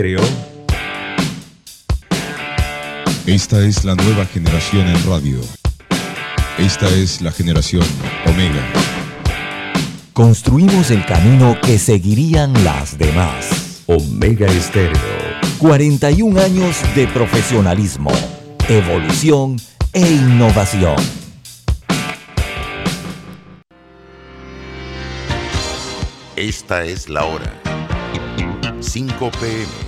Creo. Esta es la nueva generación en radio. Esta es la generación Omega. Construimos el camino que seguirían las demás. Omega Estéreo. 41 años de profesionalismo, evolución e innovación. Esta es la hora. 5 pm,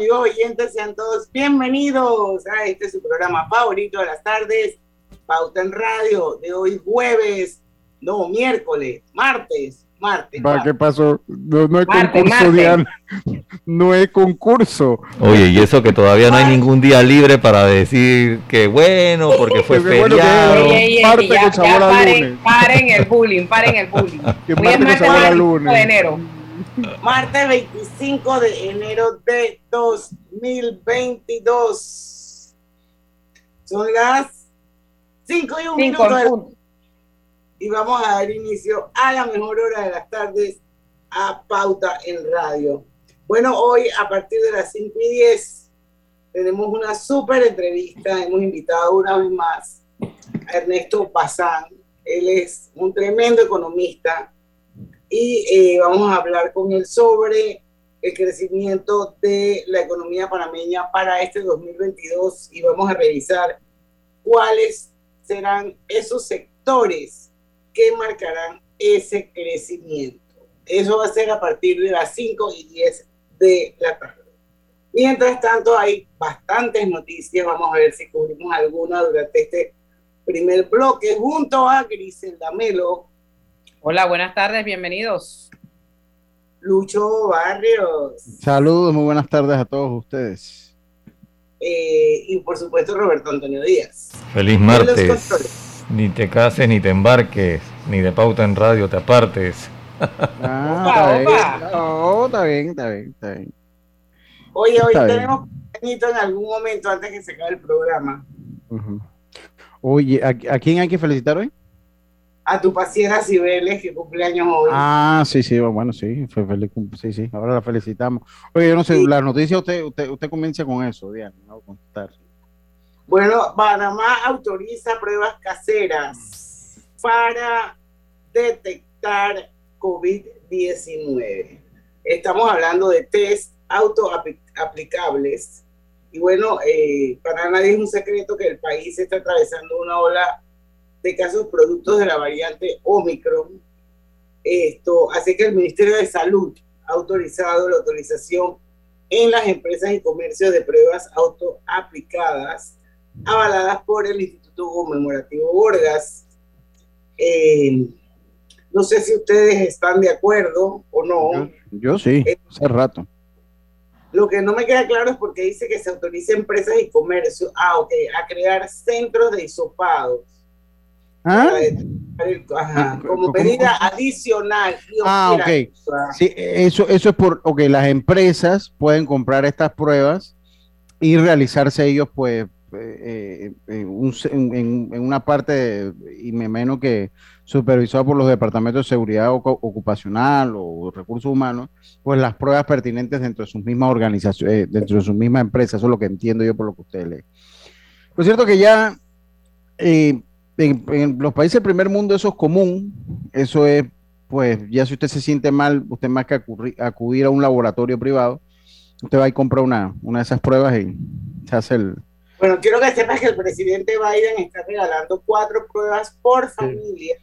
Amigos oyentes. Sean todos bienvenidos a este su programa favorito de las tardes, Pauta en Radio, de hoy jueves, no, miércoles, martes, martes. ¿Para qué pasó? No, no hay concurso, Diana. No hay concurso. Oye, y eso que todavía no hay ningún día libre para decir que bueno, porque fue feriado. Ya paren, paren el bullying, paren el bullying. Que martes que sabor a lunes. de enero. Martes 25 de enero de 2022. Son las 5 y un Cinco minuto. Y vamos a dar inicio a la mejor hora de las tardes a Pauta en Radio. Bueno, hoy a partir de las 5 y 10 tenemos una súper entrevista. Hemos invitado una vez más a Ernesto Pazán. Él es un tremendo economista y eh, vamos a hablar con él sobre el crecimiento de la economía panameña para este 2022 y vamos a revisar cuáles serán esos sectores que marcarán ese crecimiento. Eso va a ser a partir de las 5 y 10 de la tarde. Mientras tanto, hay bastantes noticias. Vamos a ver si cubrimos alguna durante este primer bloque junto a Griselda Melo, Hola, buenas tardes, bienvenidos. Lucho Barrios Saludos, muy buenas tardes a todos ustedes. eh, y por supuesto Roberto Antonio Díaz. Feliz martes. Ni te cases, ni te embarques, ni de pauta en radio te apartes. Ah, Opa, está bien. No, está bien, está bien, está bien. Oye, hoy Está bien. tenemos pequeñito en algún momento antes que se acabe el programa. Oye, ¿a, a quién hay que felicitar hoy? A tu paciera Cibeles, que cumpleaños hoy. Ah, sí, sí, bueno, sí, fue feliz sí, sí, ahora la felicitamos. Oye, yo no sé, Sí. la noticia usted, usted, usted comienza con eso, Diana, no contestar. Bueno, Panamá autoriza pruebas caseras para detectar COVID-19. Estamos hablando de test autoaplicables. Y bueno, eh, para nadie es un secreto que el país está atravesando una ola de casos productos de la variante Omicron. Esto hace que el Ministerio de Salud ha autorizado la autorización en las empresas y comercios de pruebas autoaplicadas avaladas por el Instituto Conmemorativo Borgas. Eh, no sé si ustedes están de acuerdo o no. Yo sí, Eh, hace rato. Lo que no me queda claro es porque dice que se autoriza a empresas y comercios ah, a crear centros de hisopados. ¿Ah? ajá, Ah, como ¿cómo? medida adicional. Ah, ok. Sí, eso, eso es por, ok, las empresas pueden comprar estas pruebas y realizarse ellos, pues, eh, eh, en, un se- en- en- en una parte, de- y me imagino que supervisado por los departamentos de seguridad ocu- ocupacional o recursos humanos, pues las pruebas pertinentes dentro de sus mismas organizaciones, dentro de sus mismas empresas, eso es lo que entiendo yo por lo que usted lee. Lo cierto que ya eh, en, en los países del primer mundo eso es común, eso es pues ya si usted se siente mal, usted más que acurri- acudir a un laboratorio privado, usted va y compra una, una de esas pruebas y se hace el... Bueno, quiero que sepas que el presidente Biden está regalando cuatro pruebas por familia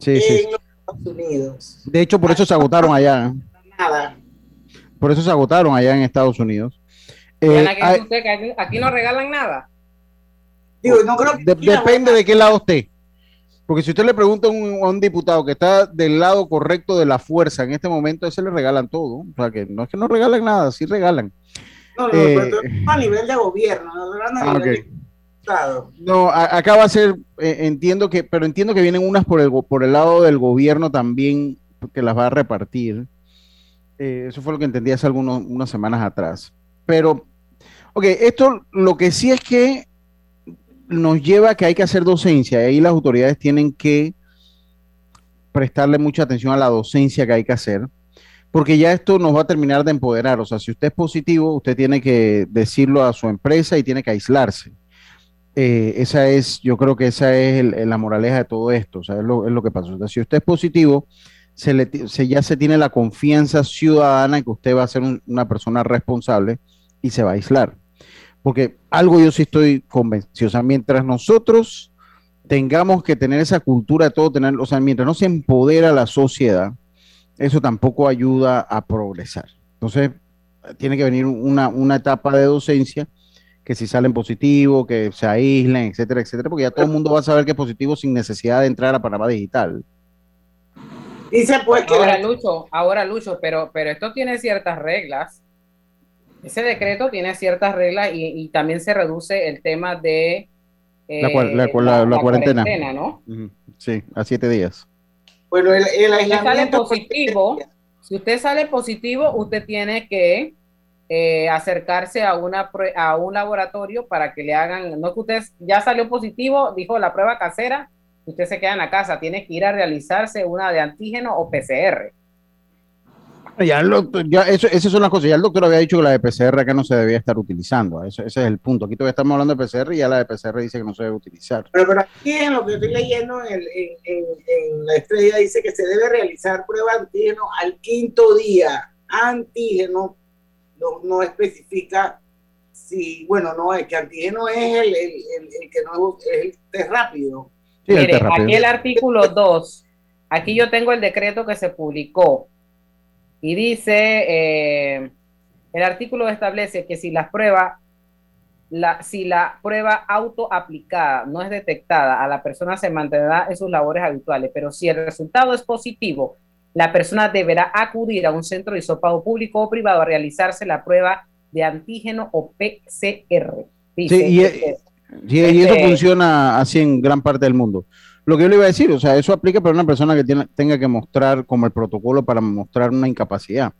Sí, sí. en los Estados Unidos. De hecho, por eso se agotaron allá. Nada. Por eso se agotaron allá en Estados Unidos. Eh, Diana, ¿qué hay- dice usted? Que aquí, aquí no regalan nada. Digo, no creo que De- aquí la depende de qué lado esté. Porque si usted le pregunta a un, a un diputado que está del lado correcto de la fuerza en este momento, a ese le regalan todo. O sea, que no es que no regalan nada, sí regalan. No, no, eh, pero a nivel de gobierno, no a Ah, nivel ok. de Estado. No, a- acá va a ser, eh, entiendo que, pero entiendo que vienen unas por el, por el lado del gobierno también, que las va a repartir. Eh, eso fue lo que entendí hace algunos, unas semanas atrás. Pero, ok, esto lo que sí es que nos lleva a que hay que hacer docencia, y ahí las autoridades tienen que prestarle mucha atención a la docencia que hay que hacer, porque ya esto nos va a terminar de empoderar. O sea, si usted es positivo, usted tiene que decirlo a su empresa y tiene que aislarse. Eh, esa es, yo creo que esa es la moraleja de todo esto, o sea, es lo, es que pasa. O sea, si usted es positivo, se ya se tiene la confianza ciudadana en que usted va a ser un- una persona responsable y se va a aislar. Porque algo yo sí estoy convencido, o sea, mientras nosotros tengamos que tener esa cultura de todo, tener, o sea, mientras no se empodera la sociedad, eso tampoco ayuda a progresar. Entonces, tiene que venir una, una etapa de docencia que si salen positivos, que se aíslen, etcétera, etcétera, porque ya todo el mundo va a saber que es positivo sin necesidad de entrar a Panamá Digital. Dice pues que Ahora, Lucho, ahora, Lucho, pero, pero esto tiene ciertas reglas. Ese decreto tiene ciertas reglas y, y también se reduce el tema de eh, La cual- la cual- la- la cuarentena. ¿no? Sí, a siete días. bueno, el, el Si usted sale positivo, si usted sale positivo, usted tiene que eh, acercarse a, una, a un laboratorio para que le hagan, no que usted ya salió positivo, dijo la prueba casera, usted se queda en la casa, tiene que ir a realizarse una de antígeno o PCR. Ya, el doctor- ya eso, esas son las cosas. Ya el doctor había dicho que la de PCR acá no se debía estar utilizando. Eso- ese es el punto. Aquí todavía estamos hablando de PCR y ya la de PCR dice que no se debe utilizar. Pero, pero aquí en lo que estoy leyendo en, el- en- en- en la estrella dice que se debe realizar prueba de antígeno al quinto día. Antígeno no, no especifica si, bueno, no, es que antígeno es el, el- el- el que no es, es el test rápido. Sí, el Mire, test rápido. aquí el artículo 2, aquí yo tengo el decreto que se publicó y dice, eh, el artículo establece que si la prueba, la, si la prueba autoaplicada no es detectada, a la persona se mantendrá en sus labores habituales, pero si el resultado es positivo, la persona deberá acudir a un centro de hisopado público o privado a realizarse la prueba de antígeno o PCR. Dice, Sí, y, este, Sí, y eso Este- funciona así en gran parte del mundo. Lo que yo le iba a decir, o sea, eso aplica para una persona que tiene- tenga que mostrar como el protocolo para mostrar una incapacidad.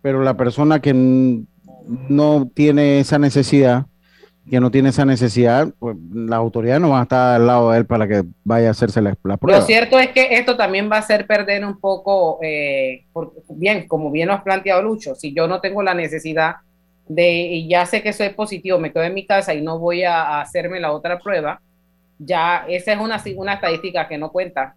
Pero la persona que no tiene esa necesidad, que no tiene esa necesidad, pues la autoridad no va a estar al lado de él para que vaya a hacerse la, la prueba. Lo cierto es que esto también va a hacer perder un poco, eh, por- bien, como bien lo has planteado Lucho, si yo no tengo la necesidad de, y ya sé que soy positivo, me quedo en mi casa y no voy a, a hacerme la otra prueba, ya esa es una, una estadística que no cuenta.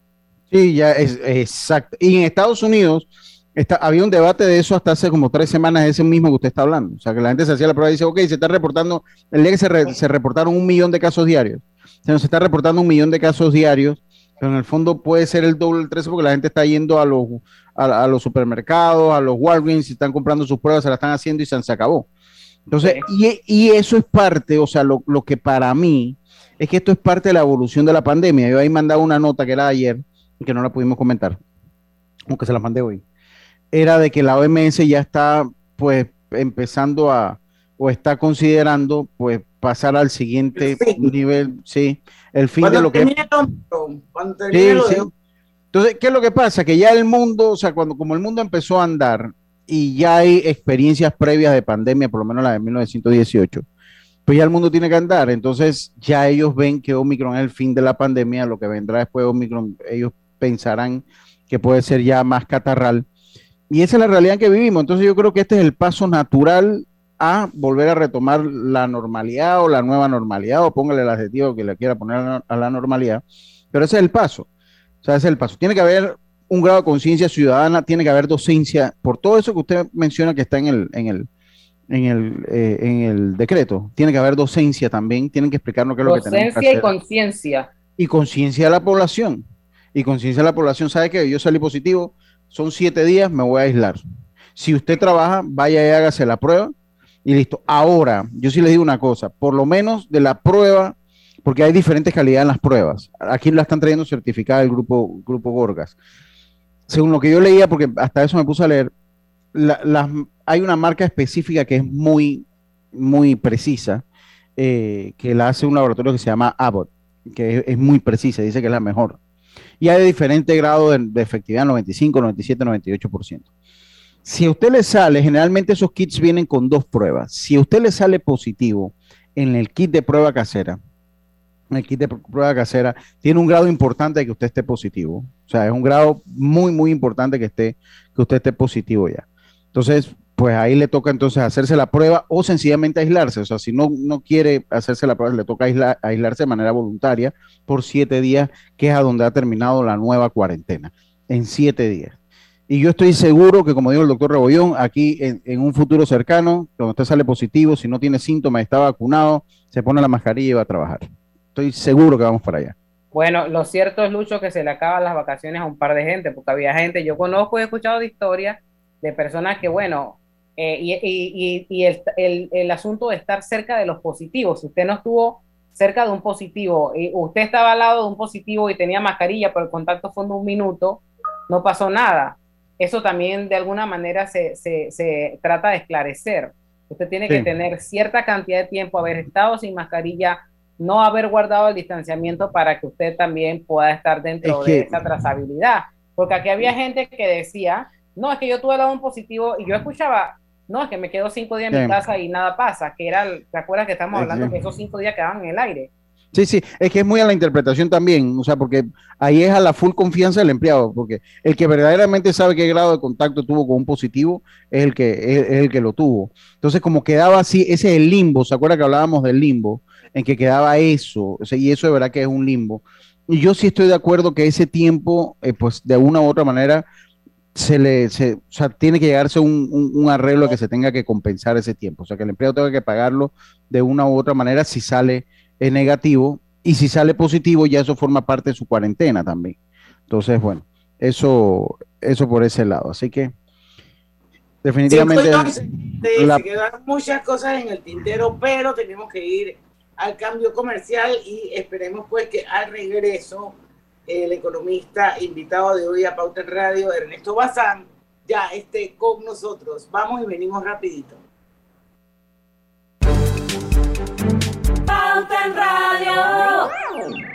Sí, ya es exacto. Y en Estados Unidos está, había un debate de eso hasta hace como tres semanas, ese mismo que usted está hablando. O sea, que la gente se hacía la prueba y dice, ok, se está reportando, el día que se, re- se reportaron un millón de casos diarios, se nos está reportando un millón de casos diarios, pero en el fondo puede ser el doble, el 13, porque la gente está yendo a los, a, a los supermercados, a los Walgreens, y están comprando sus pruebas, se las están haciendo y se, se acabó. Entonces, y, y eso es parte, o sea, lo, lo que para mí es que esto es parte de la evolución de la pandemia. Yo ahí mandaba una nota que era ayer, que no la pudimos comentar, aunque se la mandé hoy, era de que la OMS ya está pues empezando a, o está considerando pues pasar al siguiente nivel, sí, el fin de lo que... Sí, sí. de- Entonces, ¿qué es lo que pasa? Que ya el mundo, o sea, cuando como el mundo empezó a andar y ya hay experiencias previas de pandemia, por lo menos la de 1918, pues ya el mundo tiene que andar. Entonces, ya ellos ven que Omicron es el fin de la pandemia, lo que vendrá después de Omicron, ellos pensarán que puede ser ya más catarral. Y esa es la realidad en que vivimos. Entonces, yo creo que este es el paso natural a volver a retomar la normalidad o la nueva normalidad, o póngale el adjetivo que le quiera poner a la- normalidad. Pero ese es el paso. O sea, ese es el paso. Tiene que haber un grado de conciencia ciudadana, tiene que haber docencia, por todo eso que usted menciona que está en el, en el, en el, eh, en el decreto. Tiene que haber docencia también, tienen que explicarnos qué es lo que tenemos que Docencia y hacer. conciencia. Y conciencia de la población. Y conciencia de la población, sabe que yo salí positivo, son siete días, me voy a aislar. Si usted trabaja, vaya y hágase la prueba y listo. Ahora, yo sí les digo una cosa, por lo menos de la prueba porque hay diferentes calidades en las pruebas. Aquí la están trayendo certificada el grupo, grupo Gorgas. Según lo que yo leía, porque hasta eso me puse a leer, hay una marca específica que es muy, muy precisa, eh, que la hace un laboratorio que se llama Abbott, que es, muy precisa, dice que es la mejor. Y hay de diferente grado de, de efectividad, 95, 97, 98%. Si a usted le sale, generalmente esos kits vienen con dos pruebas. Si a usted le sale positivo en el kit de prueba casera, el kit de prueba casera tiene un grado importante de que usted esté positivo. O sea, es un grado muy, muy importante que esté, que usted esté positivo ya. Entonces, pues ahí le toca entonces hacerse la prueba o sencillamente aislarse. O sea, si no, no quiere hacerse la prueba, le toca aislarse de manera voluntaria por siete días, que es a donde ha terminado la nueva cuarentena, en siete días. Y yo estoy seguro que, como dijo el doctor Rebollón, aquí en, un futuro cercano, cuando usted sale positivo, si no tiene síntomas, está vacunado, se pone la mascarilla y va a trabajar. Estoy seguro que vamos para allá. Bueno, lo cierto es, Lucho, que se le acaban las vacaciones a un par de gente, porque había gente, yo conozco y he escuchado de historias de personas que, bueno, eh, y, el, el, asunto de estar cerca de los positivos, si usted no estuvo cerca de un positivo, y usted estaba al lado de un positivo y tenía mascarilla, pero el contacto fue de un minuto, no pasó nada eso también de alguna manera se, se, trata de esclarecer. Usted tiene que tener cierta cantidad de tiempo, haber estado sin mascarilla, no haber guardado el distanciamiento para que usted también pueda estar dentro de esa trazabilidad. Porque aquí había gente que decía, no, es que yo tuve un positivo y yo escuchaba, no, es que me quedo cinco días en mi casa y nada pasa, que era, ¿te acuerdas que estamos hablando que esos cinco días quedaban en el aire? Sí, sí, es que es muy a la interpretación también, o sea, porque ahí es a la full confianza del empleado, porque el que verdaderamente sabe qué grado de contacto tuvo con un positivo es el que, es, el que lo tuvo. Entonces, como quedaba así, ese es el limbo, ¿se acuerda que hablábamos del limbo? En que quedaba eso, y eso de verdad que es un limbo. Y yo sí estoy de acuerdo que ese tiempo, eh, pues de una u otra manera, se le, se, o sea, tiene que llegarse un, un, arreglo que se tenga que compensar ese tiempo, o sea, que el empleado tenga que pagarlo de una u otra manera si sale es negativo y si sale positivo ya eso forma parte de su cuarentena también. Entonces, bueno, eso, eso por ese lado. Así que definitivamente... Se quedan muchas cosas en el tintero, pero tenemos que ir al cambio comercial y esperemos pues que al regreso el economista invitado de hoy a Pauta en Radio, Ernesto Bazán, ya esté con nosotros. Vamos y venimos rapidito. Pauta en Radio.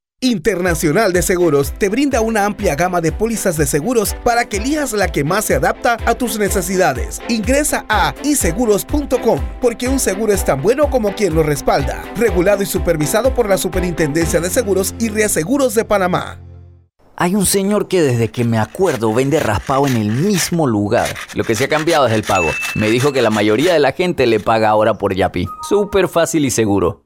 Internacional de Seguros te brinda una amplia gama de pólizas de seguros para que elijas la que más se adapta a tus necesidades. Ingresa a iseguros.com porque un seguro es tan bueno como quien lo respalda. Regulado y supervisado por la Superintendencia de Seguros y Reaseguros de Panamá. Hay un señor que desde que me acuerdo vende raspado en el mismo lugar. Lo que se ha cambiado es el pago. Me dijo que la mayoría de la gente le paga ahora por Yapi. Súper fácil y seguro.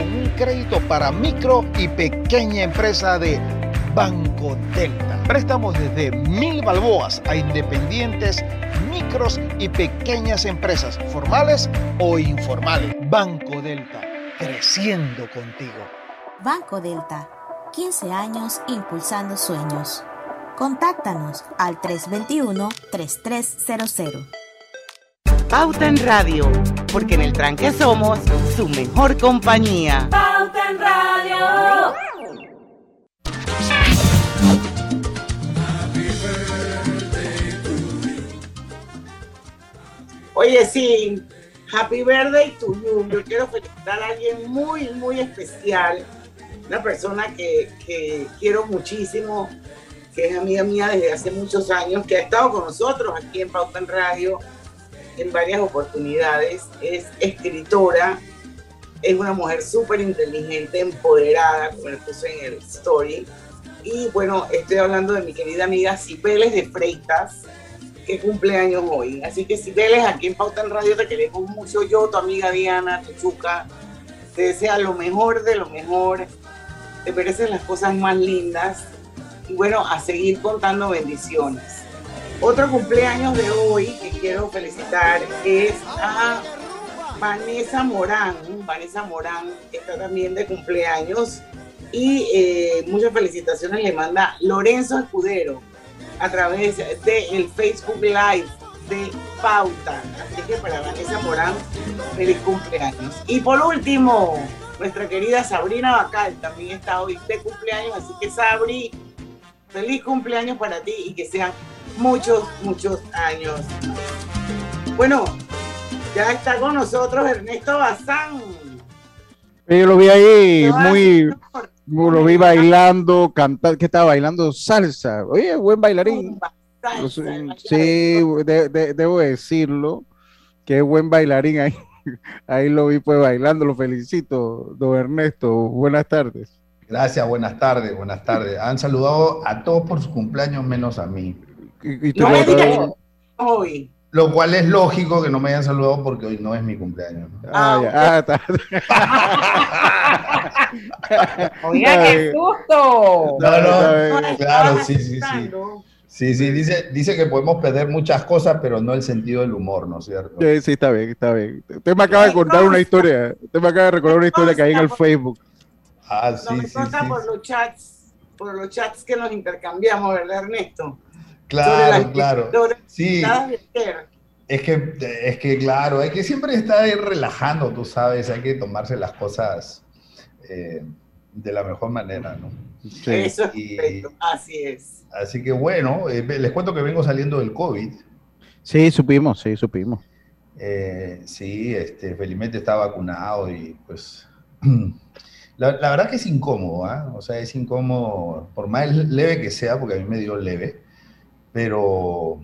con un crédito para micro y pequeña empresa de Banco Delta. Préstamos desde mil balboas a independientes, micros y pequeñas empresas, formales o informales. Banco Delta, creciendo contigo. Banco Delta, 15 años impulsando sueños. Contáctanos al 321-3300. Pauta en Radio, porque en el tranque somos su mejor compañía. Pauta en Radio. Oye, sí, Happy Birthday to you. Yo quiero felicitar a alguien muy, muy especial. Una persona que, que quiero muchísimo, que es amiga mía desde hace muchos años, que ha estado con nosotros aquí en Pauta en Radio en varias oportunidades. Es escritora, es una mujer súper inteligente, empoderada, como le puse en el story. Y bueno, estoy hablando de mi querida amiga Cibeles de Freitas, que cumple años hoy. Así que Cibeles, aquí en Pauta en Radio te queremos mucho. Yo, tu amiga Diana, tu chuca, te desea lo mejor de lo mejor. Te mereces las cosas más lindas. Y bueno, a seguir contando bendiciones. Otro cumpleaños de hoy que quiero felicitar es a Vanessa Morán. Vanessa Morán está también de cumpleaños y eh, muchas felicitaciones le manda Lorenzo Escudero a través del Facebook Live de Pauta. Así que para Vanessa Morán, feliz cumpleaños. Y por último, nuestra querida Sabrina Bacal también está hoy de cumpleaños, así que Sabri, feliz cumpleaños para ti y que sean muchos, muchos años. Bueno, ya está con nosotros Ernesto Bazán. Yo lo vi ahí muy, lo vi bailando, cantando, que estaba bailando salsa. Oye, buen bailarín. Sí, de- de- debo decirlo, que es buen bailarín ahí. Ahí lo vi pues bailando, lo felicito, don Ernesto. Buenas tardes. Gracias, buenas tardes, buenas tardes. Han saludado a todos por su cumpleaños menos a mí. Y, No me digas hoy. Lo cual es lógico que no me hayan saludado porque hoy no es mi cumpleaños. ¿no? Ah, ya, ah, está. Oiga, qué susto. No, no, claro, sí, sí, sí. Sí, sí, dice, dice que podemos perder muchas cosas, pero no el sentido del humor, ¿no es cierto? Sí, sí, está bien, está bien. Usted me acaba de contar una historia. Usted me acaba de recordar una historia que hay en el Facebook. Ah, No sí, me sí, sí. por los chats, por los chats que nos intercambiamos, ¿verdad, Ernesto? Claro, claro. Sí, es que, es que, claro, hay que siempre estar relajando, tú sabes, hay que tomarse las cosas eh, de la mejor manera, ¿no? Eso es Y- perfecto, así es. Así que bueno, eh, les cuento que vengo saliendo del COVID. Sí, supimos, sí, supimos. Eh, sí, este, felizmente está vacunado y pues la, la verdad que es incómodo, ¿ah? O sea, es incómodo, por más leve que sea, porque a mí me dio leve, pero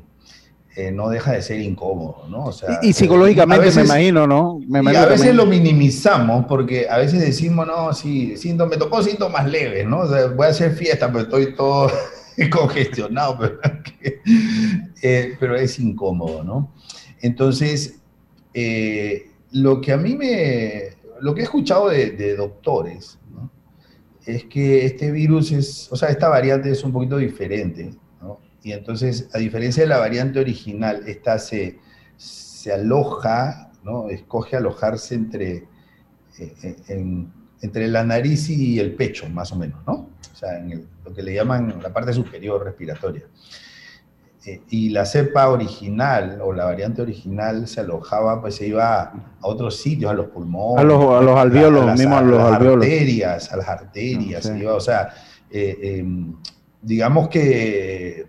eh, no deja de ser incómodo, ¿no? O sea, Y, y psicológicamente veces- me imagino, ¿no? Me y a veces también. lo minimizamos porque a veces decimos, no, sí, síntomas, me tocó síntomas leves, ¿no? O sea, voy a hacer fiesta, pero estoy todo congestionado, pero, eh, pero es incómodo, ¿no? Entonces, eh, lo que a mí me, lo que he escuchado de, de doctores, ¿no? Es que este virus es, o sea, esta variante es un poquito diferente. Y entonces, a diferencia de la variante original, esta se, se aloja, ¿no? Escoge alojarse entre, eh, en- entre la nariz y el pecho, más o menos, ¿no? O sea, en el- lo que le llaman la parte superior respiratoria. Eh, y la cepa original o la variante original se alojaba, pues se iba a otros sitios, a los pulmones, A los- a los alvéolos, las- mismo a los las arterias, a las arterias, Ah, sí. se iba, o sea, eh, eh, digamos que,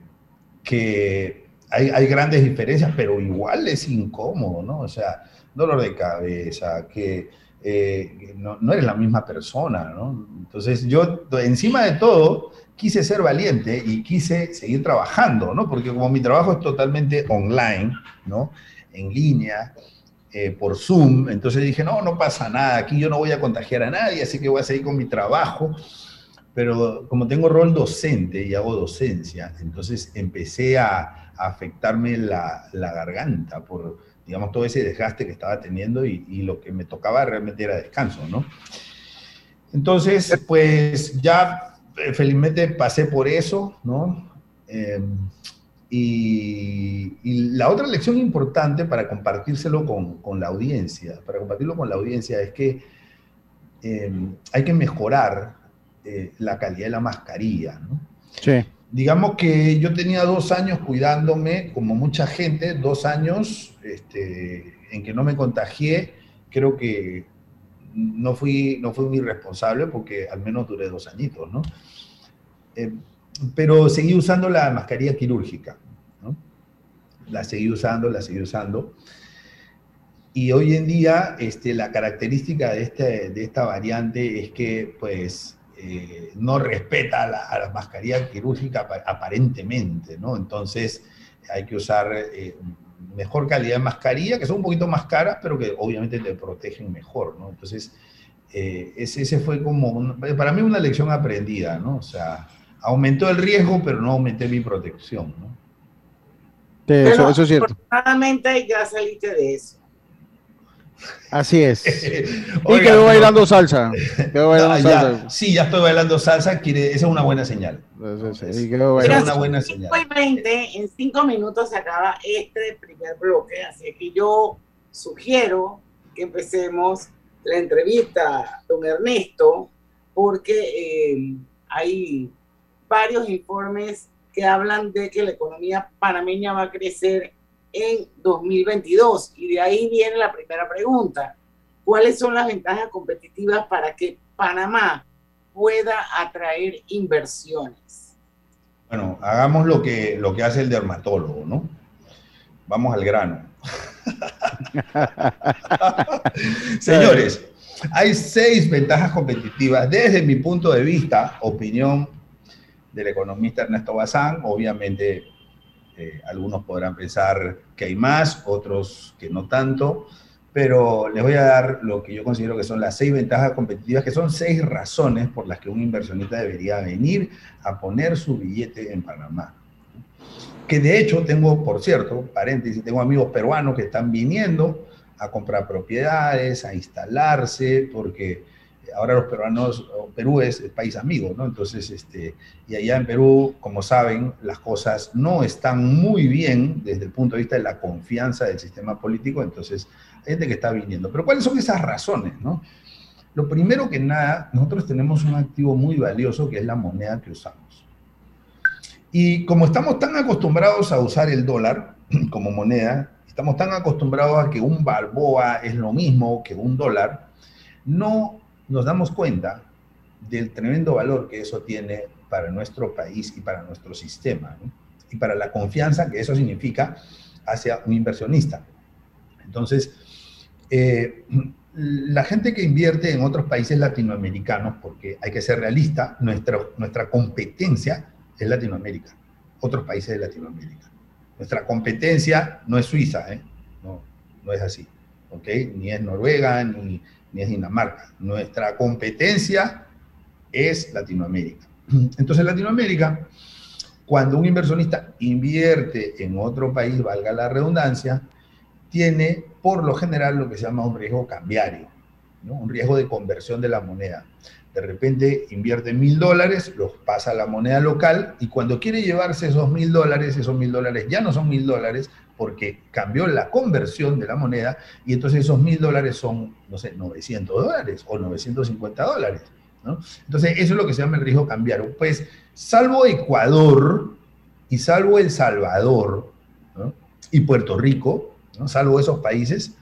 que hay, hay grandes diferencias, pero igual es incómodo, ¿no? O sea, dolor de cabeza, que eh, no, no, eres la misma persona, ¿no? Entonces yo, encima de todo, quise ser valiente y quise seguir trabajando, ¿no? Porque como mi trabajo es totalmente online, ¿no? En línea, eh, por Zoom, entonces dije, no, no pasa nada, aquí yo no voy a contagiar a nadie, así que voy a seguir con mi trabajo. Pero como tengo rol docente y hago docencia, entonces empecé a, afectarme la, garganta por, digamos, todo ese desgaste que estaba teniendo y, lo que me tocaba realmente era descanso, ¿no? Entonces, pues ya eh, felizmente pasé por eso, ¿no? Eh, y, la otra lección importante para compartírselo con, la audiencia, para compartirlo con la audiencia es que eh, hay que mejorar eh, la calidad de la mascarilla, ¿no? Sí digamos que yo tenía dos años cuidándome, como mucha gente, dos años este, en que no me contagié, creo que no fui, no fui muy responsable porque al menos duré dos añitos, ¿no? Eh, pero seguí usando la mascarilla quirúrgica, ¿no? La seguí usando, la seguí usando. Y hoy en día, este, la característica de, este, de esta variante es que, pues, eh, no respeta a la, a la, mascarilla quirúrgica aparentemente, ¿no? Entonces hay que usar eh, mejor calidad de mascarilla, que son un poquito más caras, pero que obviamente te protegen mejor, ¿no? Entonces, eh, ese, ese, fue como, un, para mí una lección aprendida, ¿no? O sea, aumentó el riesgo, pero no aumenté mi protección, ¿no? Sí, eso, eso, es cierto. Afortunadamente ya saliste de eso. Así es. y quedó bailando salsa. Quedó bailando ya, salsa. Sí, ya estoy bailando salsa. Quiere, esa es una buena señal. Sí, sí, quedó esa es una buena señal. 20, en cinco minutos se acaba este primer bloque, así que yo sugiero que empecemos la entrevista don Ernesto, porque eh, hay varios informes que hablan de que la economía panameña va a crecer en 2022. Y de ahí viene la primera pregunta. ¿Cuáles son las ventajas competitivas para que Panamá pueda atraer inversiones? Bueno, hagamos lo que, lo que hace el dermatólogo, ¿no? Vamos al grano. Señores, hay seis ventajas competitivas desde mi punto de vista, opinión del economista Ernesto Bazán, obviamente eh, algunos podrán pensar que hay más, otros que no tanto, pero les voy a dar lo que yo considero que son las seis ventajas competitivas, que son seis razones por las que un inversionista debería venir a poner su billete en Panamá. Que de hecho tengo, por cierto, paréntesis, tengo amigos peruanos que están viniendo a comprar propiedades, a instalarse, porque ahora los peruanos, Perú es el país amigo, ¿no? Entonces, este, y allá en Perú, como saben, las cosas no están muy bien desde el punto de vista de la confianza del sistema político, entonces hay gente que está viniendo. Pero ¿cuáles son esas razones, no? Lo primero que nada, nosotros tenemos un activo muy valioso que es la moneda que usamos. Y como estamos tan acostumbrados a usar el dólar como moneda, estamos tan acostumbrados a que un balboa es lo mismo que un dólar, no nos damos cuenta del tremendo valor que eso tiene para nuestro país y para nuestro sistema, ¿no? y para la confianza que eso significa hacia un inversionista. Entonces, eh, la gente que invierte en otros países latinoamericanos, porque hay que ser realista, nuestra, nuestra competencia es Latinoamérica, otros países de Latinoamérica. Nuestra competencia no es Suiza, ¿eh? no, no es así, ¿ok? Ni es Noruega, ni, ni es Dinamarca. Nuestra competencia es Latinoamérica. Entonces, Latinoamérica, cuando un inversionista invierte en otro país, valga la redundancia, tiene por lo general lo que se llama un riesgo cambiario, un riesgo de conversión de la moneda. De repente invierte mil dólares, los pasa a la moneda local y cuando quiere llevarse esos mil dólares, esos mil dólares ya no son mil dólares porque cambió la conversión de la moneda y entonces esos mil dólares son, no sé, 900 dólares o 950 dólares. Entonces eso es lo que se llama el riesgo cambiario. Pues salvo Ecuador y salvo El Salvador y Puerto Rico, ¿no? salvo esos países,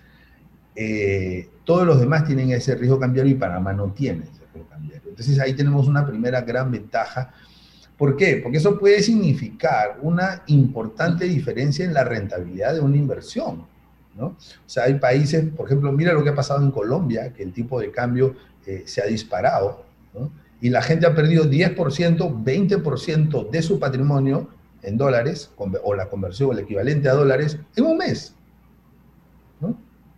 eh, todos los demás tienen ese riesgo cambiario y Panamá no tiene ese riesgo cambiario. Entonces ahí tenemos una primera gran ventaja. ¿Por qué? Porque eso puede significar una importante diferencia en la rentabilidad de una inversión. ¿no? O sea, hay países, por ejemplo, mira lo que ha pasado en Colombia, que el tipo de cambio eh, se ha disparado, ¿no? Y la gente ha perdido 10%, 20% de su patrimonio en dólares, o la conversión, el equivalente a dólares, en un mes. ¿no?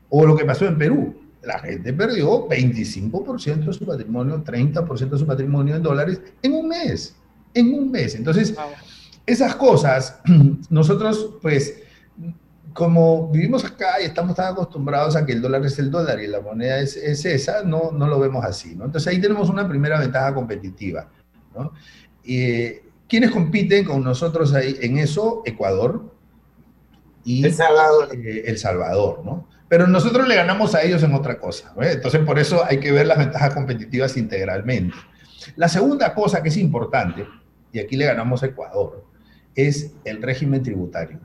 O lo que pasó en Perú. La gente perdió 25% de su patrimonio, 30% de su patrimonio en dólares en un mes. En un mes. Entonces, esas cosas, nosotros, pues, como vivimos acá y estamos tan acostumbrados a que el dólar es el dólar y la moneda es, es esa, no, no lo vemos así. ¿no? Entonces ahí tenemos una primera ventaja competitiva. ¿no? Eh, ¿Quiénes compiten con nosotros ahí en eso? Ecuador y El Salvador. eh, El Salvador, ¿no? Pero nosotros le ganamos a ellos en otra cosa. ¿no? Entonces por eso hay que ver las ventajas competitivas integralmente. La segunda cosa que es importante, y aquí le ganamos a Ecuador, es el régimen tributario.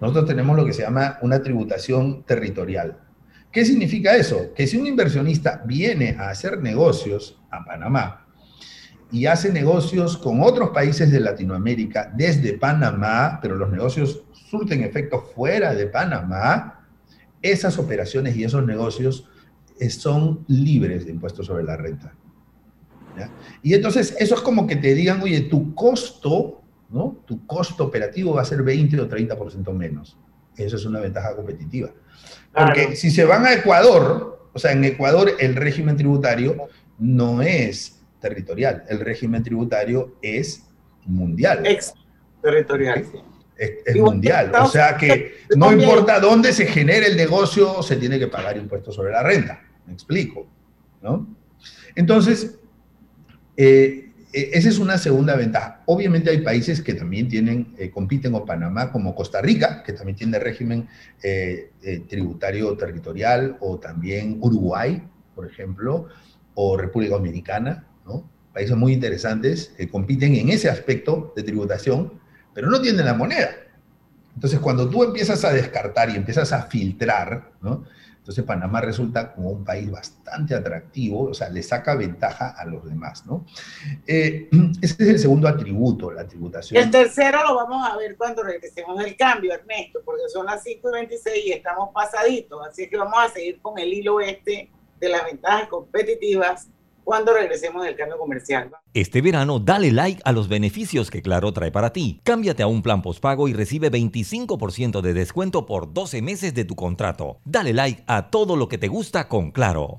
Nosotros tenemos lo que se llama una tributación territorial. ¿Qué significa eso? Que si un inversionista viene a hacer negocios a Panamá y hace negocios con otros países de Latinoamérica desde Panamá, pero los negocios surten efectos fuera de Panamá, esas operaciones y esos negocios eh, son libres de impuestos sobre la renta. ¿Ya? Y entonces eso es como que te digan, oye, tu costo ¿no? Tu costo operativo va a ser 20 o 30% menos. Eso es una ventaja competitiva. Porque si se van a Ecuador, o sea, en Ecuador el régimen tributario no es territorial, el régimen tributario es mundial. Ex territorial. Es, es mundial. O sea que no importa dónde se genere el negocio, se tiene que pagar impuestos sobre la renta. Me explico. ¿no? Entonces, eh, eh, esa es una segunda ventaja. Obviamente hay países que también tienen, eh, compiten con Panamá, como Costa Rica, que también tiene régimen tributario territorial, o también Uruguay, por ejemplo, o República Dominicana, ¿no? Países muy interesantes que compiten en ese aspecto de tributación, pero no tienen la moneda. Entonces, cuando tú empiezas a descartar y empiezas a filtrar, ¿no? Entonces Panamá resulta como un país bastante atractivo, o sea, le saca ventaja a los demás, ¿no? Eh, ese es el segundo atributo, la tributación. El tercero lo vamos a ver cuando regresemos del cambio, Ernesto, porque son las 5 y 26 y estamos pasaditos, así que vamos a seguir con el hilo este de las ventajas competitivas cuando regresemos del cambio comercial. Este verano dale like a los beneficios que Claro trae para ti. Cámbiate a un plan postpago y recibe 25% de descuento por 12 meses de tu contrato. Dale like a todo lo que te gusta con Claro.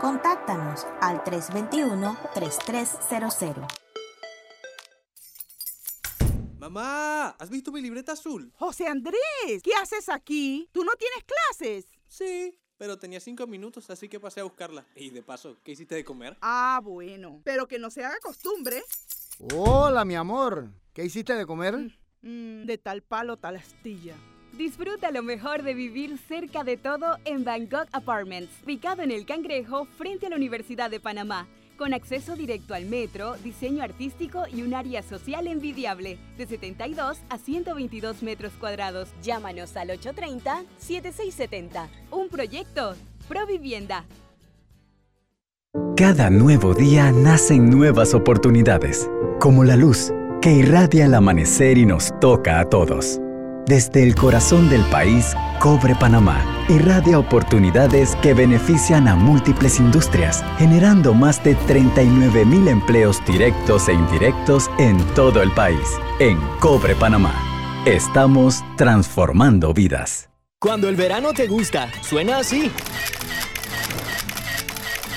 Contáctanos al 321-3300. Mamá, ¿has visto mi libreta azul? José Andrés, ¿qué haces aquí? ¿Tú no tienes clases? Sí, pero tenía cinco minutos, así que pasé a buscarla. Y de paso, ¿qué hiciste de comer? Ah, bueno, pero que no se haga costumbre. Hola, mi amor. ¿Qué hiciste de comer? Mm, de tal palo, tal astilla. Disfruta lo mejor de vivir cerca de todo en Bangkok Apartments, ubicado en el Cangrejo frente a la Universidad de Panamá, con acceso directo al metro, diseño artístico y un área social envidiable, de 72 a 122 metros cuadrados. Llámanos al 830-7670. Un proyecto, Provivienda. Cada nuevo día nacen nuevas oportunidades, como la luz que irradia el amanecer y nos toca a todos. Desde el corazón del país, Cobre Panamá irradia oportunidades que benefician a múltiples industrias, generando más de 39 mil empleos directos e indirectos en todo el país. En Cobre Panamá, estamos transformando vidas. Cuando el verano te gusta, suena así.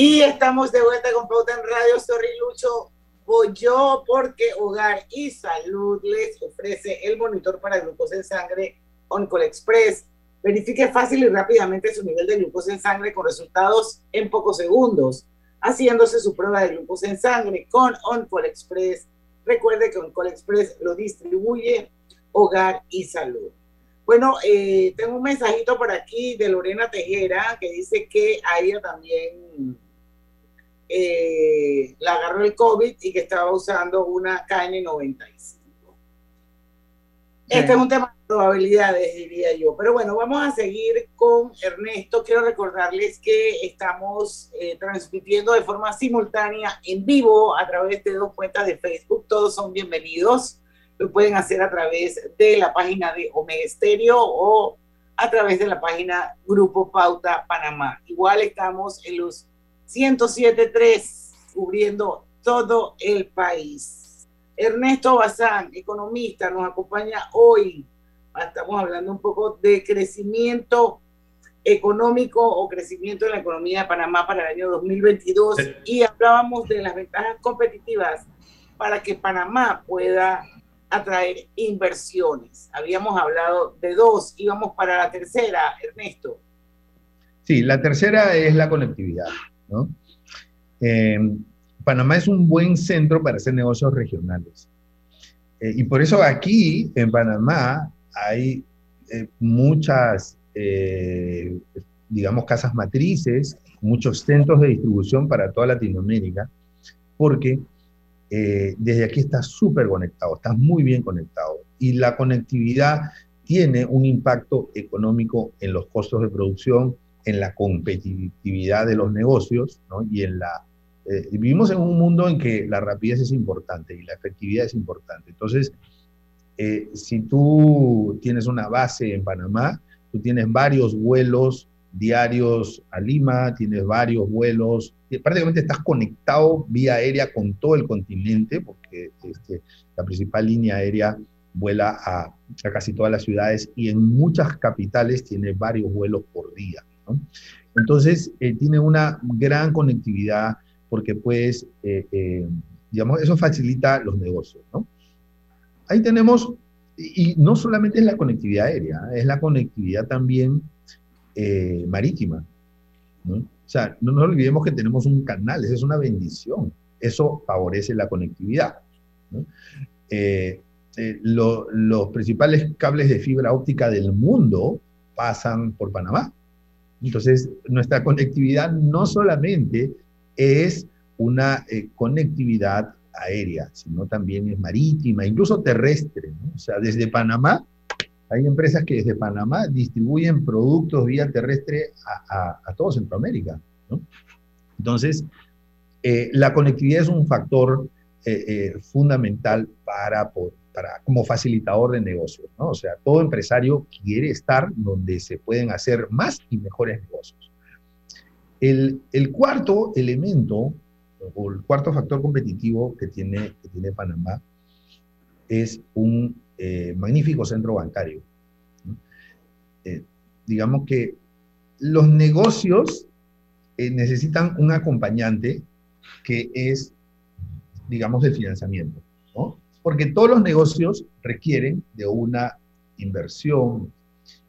Estamos de vuelta con Pauta en Radio. Sorry, Lucho. Voy yo porque Hogar y Salud les ofrece el monitor para glucosa en sangre OnCall Express. Verifique fácil y rápidamente su nivel de glucosa en sangre con resultados en pocos segundos, haciéndose su prueba de glucosa en sangre con OnCall Express. Recuerde que OnCall Express lo distribuye Hogar y Salud. Bueno, eh, tengo un mensajito por aquí de Lorena Tejera que dice que a ella también eh, la agarró el COVID y que estaba usando una KN95. Este es un tema de probabilidades, diría yo. Pero bueno, vamos a seguir con Ernesto. Quiero recordarles que estamos eh, transmitiendo de forma simultánea en vivo a través de dos cuentas de Facebook. Todos son bienvenidos. Lo pueden hacer a través de la página de Omega Stereo o a través de la página Grupo Pauta Panamá. Igual estamos en los 107.3 cubriendo todo el país. Ernesto Bazán, economista, nos acompaña hoy. Estamos hablando un poco de crecimiento económico o crecimiento de la economía de Panamá para el año 2022 y hablábamos de las ventajas competitivas para que Panamá pueda atraer inversiones. Habíamos hablado de dos, íbamos para la tercera, Ernesto. Sí, la tercera es la conectividad. Eh, Panamá es un buen centro para hacer negocios regionales. Eh, y por eso aquí en Panamá hay eh, muchas, digamos, casas matrices, muchos centros de distribución para toda Latinoamérica, porque desde aquí está súper conectado, está muy bien conectado. Y la conectividad tiene un impacto económico en los costos de producción, en la competitividad de los negocios ¿no? y en la eh, vivimos en un mundo en que la rapidez es importante y la efectividad es importante. Entonces, eh, si tú tienes una base en Panamá, tú tienes varios vuelos diarios a Lima, tienes varios vuelos, prácticamente estás conectado vía aérea con todo el continente, porque este, la principal línea aérea vuela a, a, casi todas las ciudades y en muchas capitales tiene varios vuelos por día. Entonces, eh, tiene una gran conectividad porque pues, digamos, eso facilita los negocios. Ahí tenemos, y, no solamente es la conectividad aérea, es la conectividad también marítima. O sea, no nos olvidemos que tenemos un canal, esa es una bendición, eso favorece la conectividad, ¿no? los principales cables de fibra óptica del mundo pasan por Panamá. Entonces, nuestra conectividad no solamente es una eh, conectividad aérea, sino también es marítima, incluso terrestre. O sea, desde Panamá, hay empresas que desde Panamá distribuyen productos vía terrestre a, a, todo Centroamérica. ¿no? Entonces, eh, la conectividad es un factor eh, fundamental para, como facilitador de negocios. ¿no? O sea, todo empresario quiere estar donde se pueden hacer más y mejores negocios. El, cuarto elemento, o el cuarto factor competitivo que tiene, Panamá, es un eh, magnífico centro bancario. Eh, digamos que los negocios eh, necesitan un acompañante que es, digamos, el financiamiento. Porque todos los negocios requieren de una inversión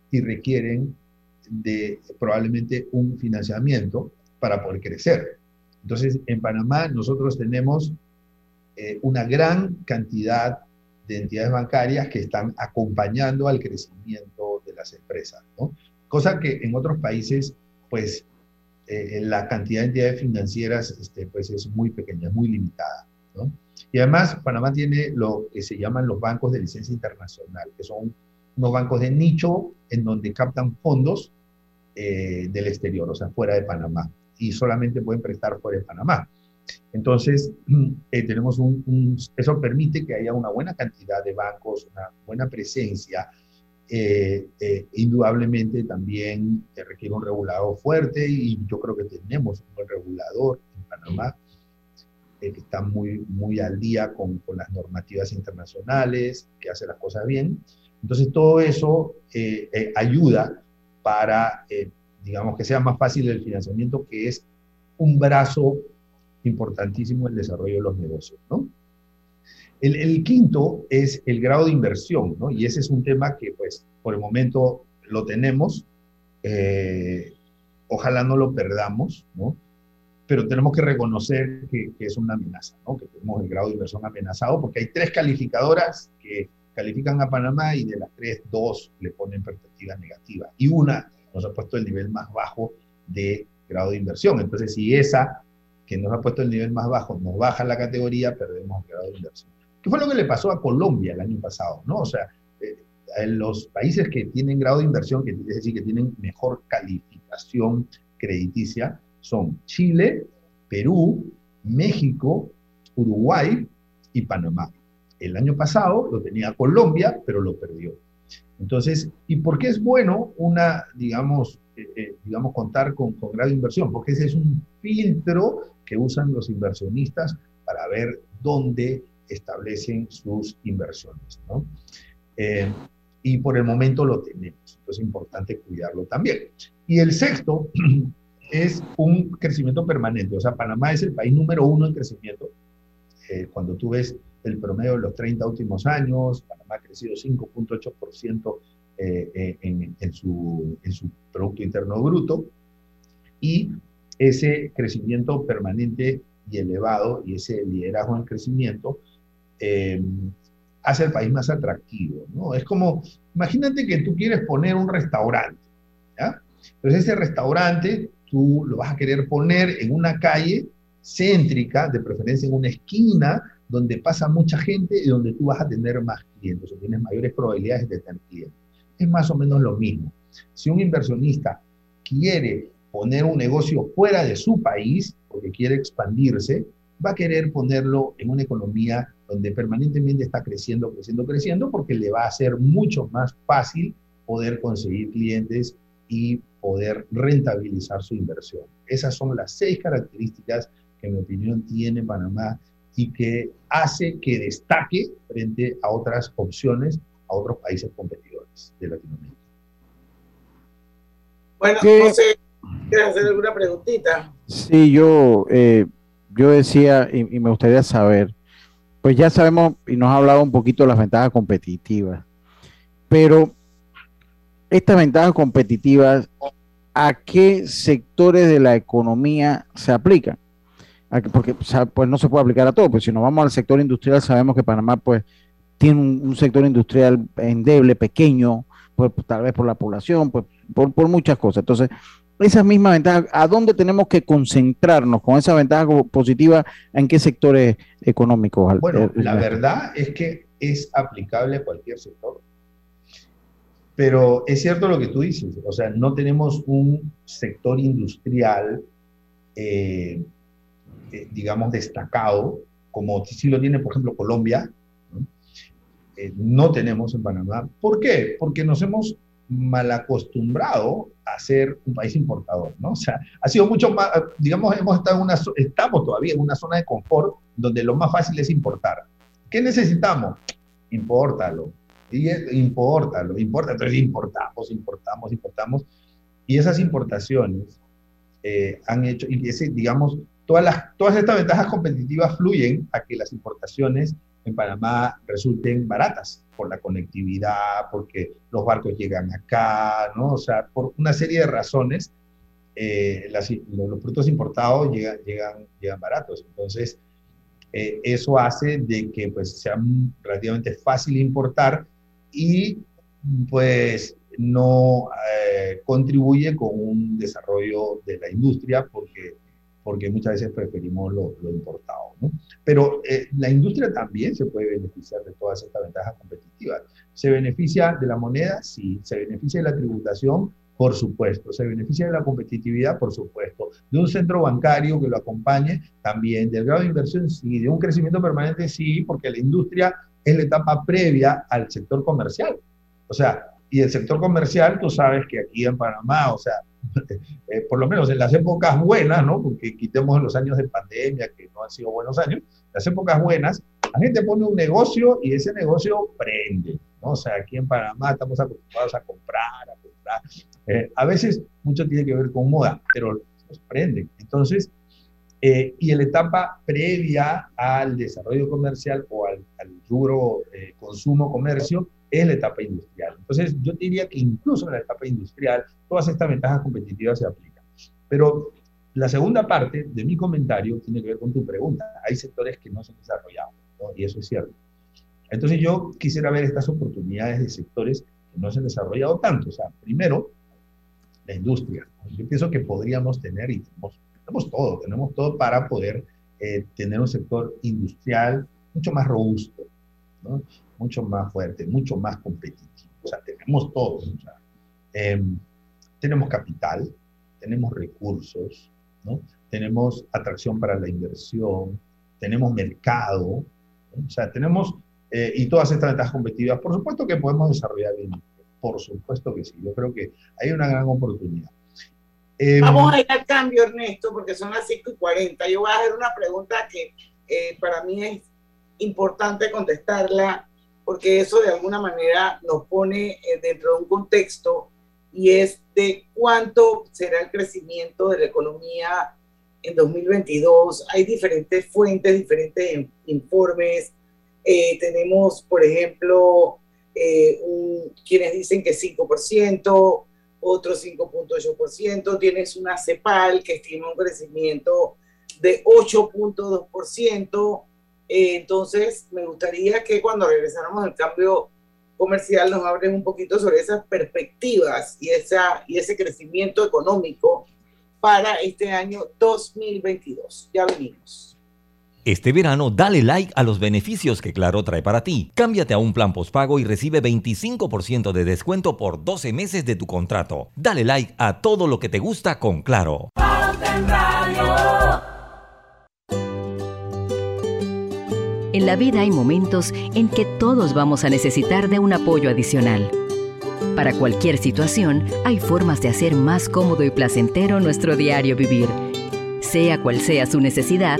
y requieren de probablemente un financiamiento para poder crecer. Entonces, en Panamá nosotros tenemos eh, una gran cantidad de entidades bancarias que están acompañando al crecimiento de las empresas, ¿no? Cosa que en otros países, pues, eh, la cantidad de entidades financieras, este, pues, es muy pequeña, muy limitada, ¿no? Y además, Panamá tiene lo que se llaman los bancos de licencia internacional, que son unos bancos de nicho en donde captan fondos eh, del exterior, o sea, fuera de Panamá, y solamente pueden prestar fuera de Panamá. Entonces, eh, tenemos un, eso permite que haya una buena cantidad de bancos, una buena presencia. Eh, indudablemente también requiere un regulador fuerte y yo creo que tenemos un buen regulador en Panamá que está muy, muy al día con, con, las normativas internacionales, que hace las cosas bien. Entonces, todo eso ayuda para, eh, digamos, que sea más fácil el financiamiento, que es un brazo importantísimo en el desarrollo de los negocios, ¿no? El, el, quinto es el grado de inversión, ¿no? Y ese es un tema que, pues, por el momento lo tenemos. Eh, ojalá no lo perdamos, ¿no? Pero tenemos que reconocer que, es una amenaza, ¿no? Que tenemos el grado de inversión amenazado, porque hay tres calificadoras que califican a Panamá y de las tres, dos le ponen perspectiva negativa. Y una nos ha puesto el nivel más bajo de grado de inversión. Entonces, si esa que nos ha puesto el nivel más bajo nos baja la categoría, perdemos el grado de inversión. ¿Qué fue lo que le pasó a Colombia el año pasado? ¿no? O sea, eh, los países que tienen grado de inversión, que es decir, que tienen mejor calificación crediticia, son Chile, Perú, México, Uruguay y Panamá. El año pasado lo tenía Colombia, pero lo perdió. Entonces, ¿y por qué es bueno una, digamos, eh, eh, digamos contar con, con grado de inversión? Porque ese es un filtro que usan los inversionistas para ver dónde establecen sus inversiones. ¿no? Eh, y por el momento lo tenemos, entonces es importante cuidarlo también. Y el sexto es un crecimiento permanente, o sea, Panamá es el país número uno en crecimiento. Eh, cuando tú ves el promedio de los 30 últimos años, Panamá ha crecido 5.8% eh, en, en, su, en su Producto Interno Bruto, y ese crecimiento permanente y elevado y ese liderazgo en crecimiento eh, hace el país más atractivo, ¿no? Es como, imagínate que tú quieres poner un restaurante, ¿ya? Entonces ese restaurante tú lo vas a querer poner en una calle céntrica, de preferencia en una esquina, donde pasa mucha gente y donde tú vas a tener más clientes o tienes mayores probabilidades de tener clientes. Es más o menos lo mismo. Si un inversionista quiere poner un negocio fuera de su país, porque quiere expandirse, va a querer ponerlo en una economía donde permanentemente está creciendo, creciendo, creciendo, porque le va a ser mucho más fácil poder conseguir clientes y poder rentabilizar su inversión. Esas son las seis características que en mi opinión tiene Panamá y que hace que destaque frente a otras opciones, a otros países competidores de Latinoamérica. Bueno, José, ¿quieres hacer alguna preguntita? Sí, yo, eh, yo decía, y, y, me gustaría saber, pues ya sabemos y nos ha hablado un poquito de las ventajas competitivas, pero estas ventajas competitivas, ¿a qué sectores de la economía se aplican? Porque pues no se puede aplicar a todo, pues si nos vamos al sector industrial sabemos que Panamá pues tiene un, un sector industrial endeble, pequeño, pues, tal vez por la población, pues por, por muchas cosas. Entonces, esas mismas ventajas, ¿a dónde tenemos que concentrarnos con esa ventaja positiva? ¿En qué sectores económicos? Bueno, la verdad es que es aplicable a cualquier sector. Pero es cierto lo que tú dices, o sea, no tenemos un sector industrial, eh, eh, digamos, destacado, como si lo tiene, por ejemplo, Colombia, ¿no? Eh, no tenemos en Panamá. ¿Por qué? Porque nos hemos mal acostumbrado a ser un país importador, ¿no? O sea, ha sido mucho más, digamos, hemos estado en una, estamos todavía en una zona de confort donde lo más fácil es importar. ¿Qué necesitamos? Impórtalo. Y importalo, importa, entonces importamos, importamos, importamos. Y esas importaciones eh, han hecho, y ese, digamos, todas, las, todas estas ventajas competitivas fluyen a que las importaciones en Panamá resulten baratas por la conectividad, porque los barcos llegan acá, ¿no? O sea, por una serie de razones, eh, las, los, productos importados llegan, llegan, llegan baratos. Entonces, eh, eso hace de que pues, sea relativamente fácil importar y pues no eh, contribuye con un desarrollo de la industria porque porque muchas veces preferimos lo, lo importado. ¿no? Pero eh, la industria también se puede beneficiar de todas estas ventajas competitivas. ¿Se beneficia de la moneda? Sí. ¿Se beneficia de la tributación? Por supuesto. ¿Se beneficia de la competitividad? Por supuesto. ¿De un centro bancario que lo acompañe? También. ¿Del grado de inversión? Sí. ¿De un crecimiento permanente? Sí, porque la industria es la etapa previa al sector comercial. O sea, y el sector comercial, tú sabes que aquí en Panamá, o sea, eh, por lo menos en las épocas buenas, ¿no? Porque quitemos los años de pandemia, que no han sido buenos años, las épocas buenas, la gente pone un negocio y ese negocio prende, ¿no? O sea, aquí en Panamá estamos acostumbrados a comprar, a comprar. Eh, a veces mucho tiene que ver con moda, pero nos prende. Entonces, Eh, y en la etapa previa al desarrollo comercial o al, al eh, consumo comercio es la etapa industrial. Entonces, yo diría que incluso en la etapa industrial todas estas ventajas competitivas se aplican. Pero la segunda parte de mi comentario tiene que ver con tu pregunta. Hay sectores que no se han desarrollado, ¿no? y eso es cierto. Entonces, yo quisiera ver estas oportunidades de sectores que no se han desarrollado tanto. O sea, primero, la industria. Yo pienso que podríamos tener, y tenemos tenemos todo, tenemos todo para poder eh, tener un sector industrial mucho más robusto, ¿no? mucho más fuerte, mucho más competitivo. O sea, tenemos todo. O sea, eh, tenemos capital, tenemos recursos, ¿no? tenemos atracción para la inversión, tenemos mercado, ¿no? o sea, tenemos, eh, y todas estas ventajas competitivas, por supuesto que podemos desarrollar bien, por supuesto que sí, yo creo que hay una gran oportunidad. Eh, Vamos a ir al cambio, Ernesto, porque son las 5 y 40. Yo voy a hacer una pregunta que eh, para mí es importante contestarla, porque eso de alguna manera nos pone eh, dentro de un contexto y es de cuánto será el crecimiento de la economía en 2022. Hay diferentes fuentes, diferentes informes. tenemos, por ejemplo, un, quienes dicen que 5%, otro 5.8%, tienes una CEPAL que estima un crecimiento de 8.2%. Eh, entonces, me gustaría que cuando regresáramos al cambio comercial nos hablen un poquito sobre esas perspectivas y, esa, y ese crecimiento económico para este año 2022. Ya venimos. Este verano dale like a los beneficios que Claro trae para ti. Cámbiate a un plan postpago y recibe 25% de descuento por 12 meses de tu contrato. Dale like a todo lo que te gusta con Claro. En la vida hay momentos en que todos vamos a necesitar de un apoyo adicional. Para cualquier situación, hay formas de hacer más cómodo y placentero nuestro diario vivir. Sea cual sea su necesidad,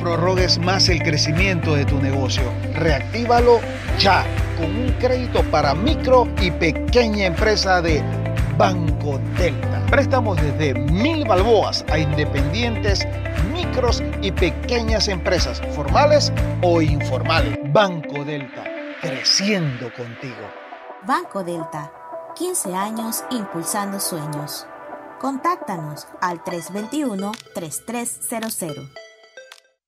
Prorrogues más el crecimiento de tu negocio. Reactívalo ya con un crédito para micro y pequeña empresa de Banco Delta. Préstamos desde mil balboas a independientes, micros y pequeñas empresas, formales o informales. Banco Delta, creciendo contigo. Banco Delta, 15 años impulsando sueños. Contáctanos al 321-3300.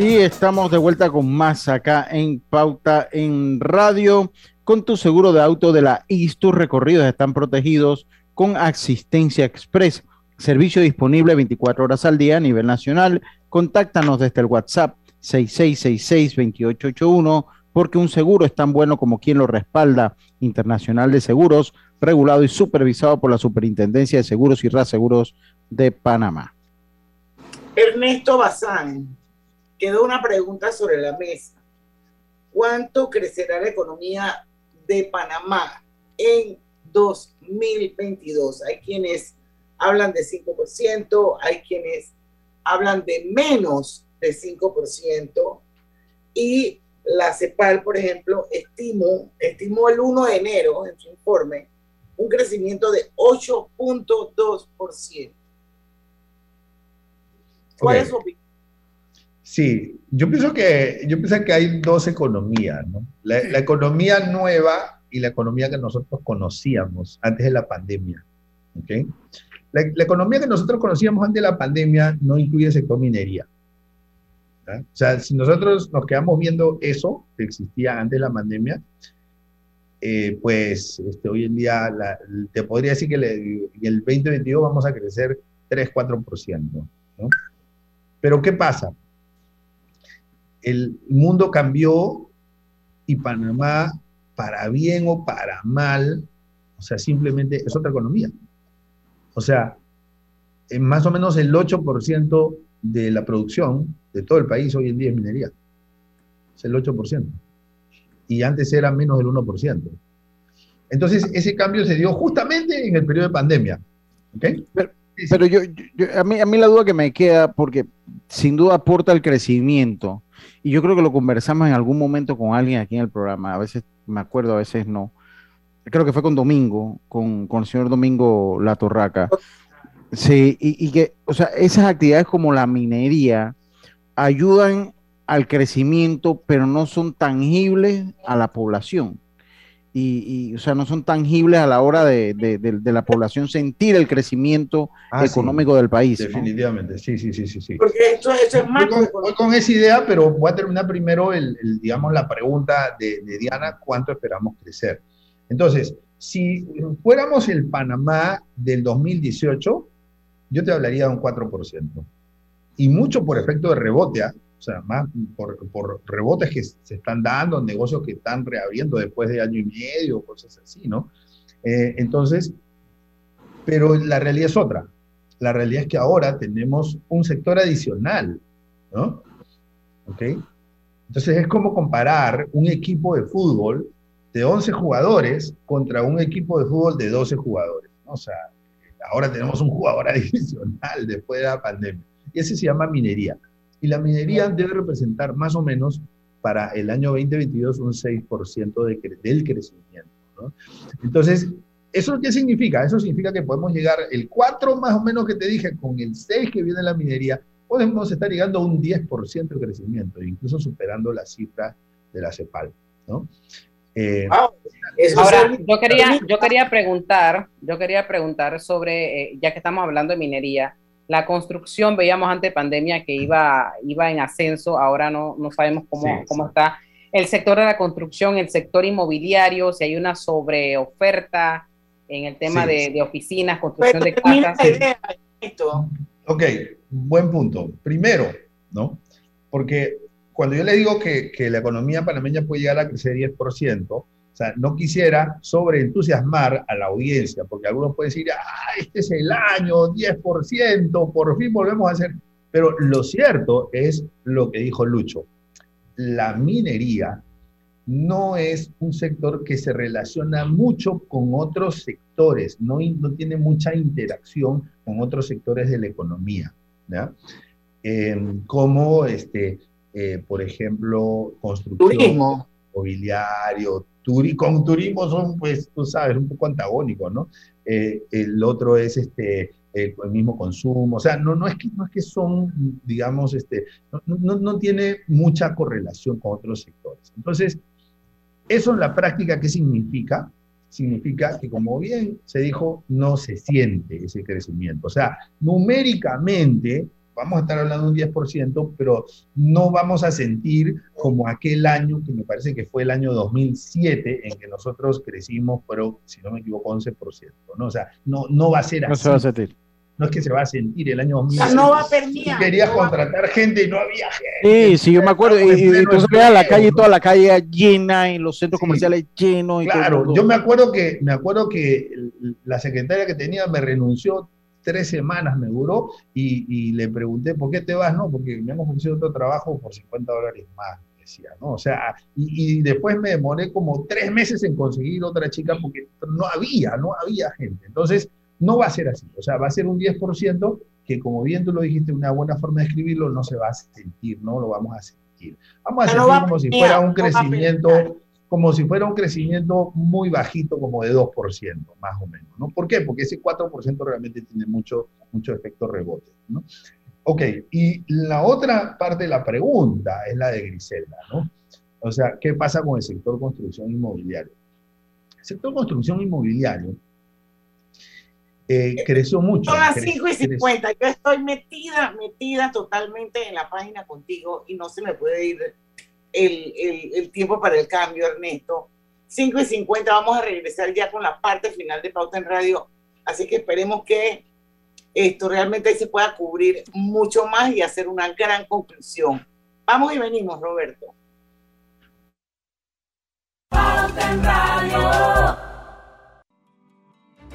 Y estamos de vuelta con más acá en Pauta en Radio. Con tu seguro de auto de la IS, tus recorridos están protegidos con asistencia express. Servicio disponible 24 horas al día a nivel nacional. Contáctanos desde el WhatsApp 6666-2881 porque un seguro es tan bueno como quien lo respalda. Internacional de Seguros, regulado y supervisado por la Superintendencia de Seguros y Reaseguros de Panamá. Ernesto Bazán quedó una pregunta sobre la mesa. ¿Cuánto crecerá la economía de Panamá en 2022? Hay quienes hablan de 5%, hay quienes hablan de menos de 5%, y la CEPAL, por ejemplo, estimó, estimó el 1 de enero en su informe un crecimiento de 8.2%. ¿Cuál es su opinión? Sí, yo pienso que, yo pienso que hay dos economías, ¿no? La, la economía nueva y la economía que nosotros conocíamos antes de la pandemia, ¿ok? La, la economía que nosotros conocíamos antes de la pandemia no incluye el sector minería. ¿ya? O sea, si nosotros nos quedamos viendo eso que existía antes de la pandemia, eh, pues este, hoy en día la- te podría decir que le- en el 2022 vamos a crecer 3-4%, ¿no? Pero ¿qué pasa? El mundo cambió y Panamá, para bien o para mal, o sea, simplemente es otra economía. O sea, en más o menos el 8% de la producción de todo el país hoy en día es minería. Es el 8%. Y antes era menos del 1%. Entonces, ese cambio se dio justamente en el periodo de pandemia. ¿ok? Pero yo, yo- yo- a, mí, a mí la duda que me queda, porque sin duda aporta el crecimiento, y yo creo que lo conversamos en algún momento con alguien aquí en el programa, a veces me acuerdo, a veces no. Creo que fue con Domingo, con, con el señor Domingo La Torraca. Sí, y, y que, o sea, esas actividades como la minería ayudan al crecimiento, pero no son tangibles a la población. Y, y, o sea, no son tangibles a la hora de, de- de- de la población sentir el crecimiento Ah, sí. económico del país. ¿no? Definitivamente, sí, sí, sí, sí. sí. Porque esto, esto es Voy más con, voy con esa idea, pero voy a terminar primero, el, el, digamos, la pregunta de, de Diana, ¿cuánto esperamos crecer? Entonces, si fuéramos el Panamá del 2018, yo te hablaría de un 4%. Y mucho por efecto de rebote, ¿ah? O sea, más por, por rebotes que se están dando, negocios que están reabriendo después de año y medio, cosas así, ¿no? Eh, entonces, pero la realidad es otra. La realidad es que ahora tenemos un sector adicional, ¿no? ¿Ok? Entonces es como comparar un equipo de fútbol de 11 jugadores contra un equipo de fútbol de 12 jugadores. ¿no? O sea, ahora tenemos un jugador adicional después de la pandemia. Y ese se llama minería. Y la minería debe representar más o menos para el año 2022 un 6% de cre- del crecimiento. ¿no? Entonces, ¿eso qué significa? Eso significa que podemos llegar el 4 más o menos que te dije, con el 6 que viene la minería, podemos estar llegando a un 10% de crecimiento, incluso superando la cifra de la CEPAL. ¿no? Eh, Ahora, yo quería, yo quería preguntar, yo quería preguntar sobre, eh, ya que estamos hablando de minería, la construcción, veíamos antes de pandemia que iba, iba en ascenso, ahora no, no sabemos cómo, Sí, cómo está. El sector de la construcción, el sector inmobiliario, si hay una sobreoferta en el tema Sí. de, de oficinas, construcción de casas. Ok, buen punto. Primero, ¿no? Porque cuando yo le digo que, que la economía panameña puede llegar a crecer 10%, o sea, no quisiera sobreentusiasmar a la audiencia, porque algunos pueden decir, ah, este es el año, 10%, por fin volvemos a hacer. Pero lo cierto es lo que dijo Lucho. La minería no es un sector que se relaciona mucho con otros sectores, no, no tiene mucha interacción con otros sectores de la economía, ¿ya? Eh, como, este, eh, por ejemplo, construcción, mobiliario, turi con turismo son, pues, tú sabes, un poco antagónicos, ¿no? Eh, el otro es este, el, el mismo consumo, o sea, no, no, es que, no es que son, digamos, este, no, no, no tiene mucha correlación con otros sectores. Entonces, eso en la práctica, ¿qué significa? Significa que, como bien se dijo, no se siente ese crecimiento. O sea, numéricamente vamos a estar hablando de un 10%, pero no vamos a sentir como aquel año, que me parece que fue el año 2007, en que nosotros crecimos, pero si no me equivoco, 11%. ¿no? O sea, no, no va a ser No así. se va a sentir. No es que se va a sentir el año O 2007. sea, no va a. Tú querías no va a- contratar gente y no había gente. Sí, sí, yo me acuerdo. Y, y veía la calle, toda la calle llena, y los centros comerciales llenos. Y todo Claro, mundo. yo me acuerdo que me acuerdo que la secretaria que tenía me renunció tres semanas me duró y, y, le pregunté, ¿por qué te vas? No, porque me han ofrecido otro trabajo por 50 dólares más, decía, ¿no? O sea, y, y, después me demoré como tres meses en conseguir otra chica porque no había, no había gente. Entonces, no va a ser así, o sea, va a ser un 10% que como bien tú lo dijiste, una buena forma de escribirlo, no se va a sentir, no lo vamos a sentir. Vamos a sentir como si fuera un crecimiento como si fuera un crecimiento muy bajito, como de 2%, más o menos. ¿no? ¿Por qué? Porque ese 4% realmente tiene mucho, mucho efecto rebote. ¿no? Ok, y la otra parte de la pregunta es la de Griselda, ¿no? O sea, ¿qué pasa con el sector construcción inmobiliario? El sector construcción inmobiliario eh, creció mucho. Son las 5 y 50, yo estoy metida, metida totalmente en la página contigo y no se me puede ir el, el, tiempo para el cambio, Ernesto. 5 y 50, vamos a regresar ya con la parte final de Pauta en Radio. Así que esperemos que esto realmente se pueda cubrir mucho más y hacer una gran conclusión. Vamos y venimos, Roberto. Pauta en Radio.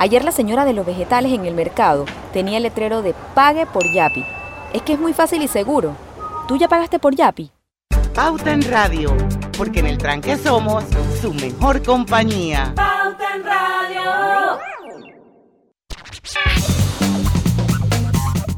Ayer la señora de los vegetales en el mercado tenía el letrero de Pague por Yapi. Es que es muy fácil y seguro. ¿Tú ya pagaste por Yapi? Pauta en Radio, porque en el tranque somos su mejor compañía. Pauta en Radio.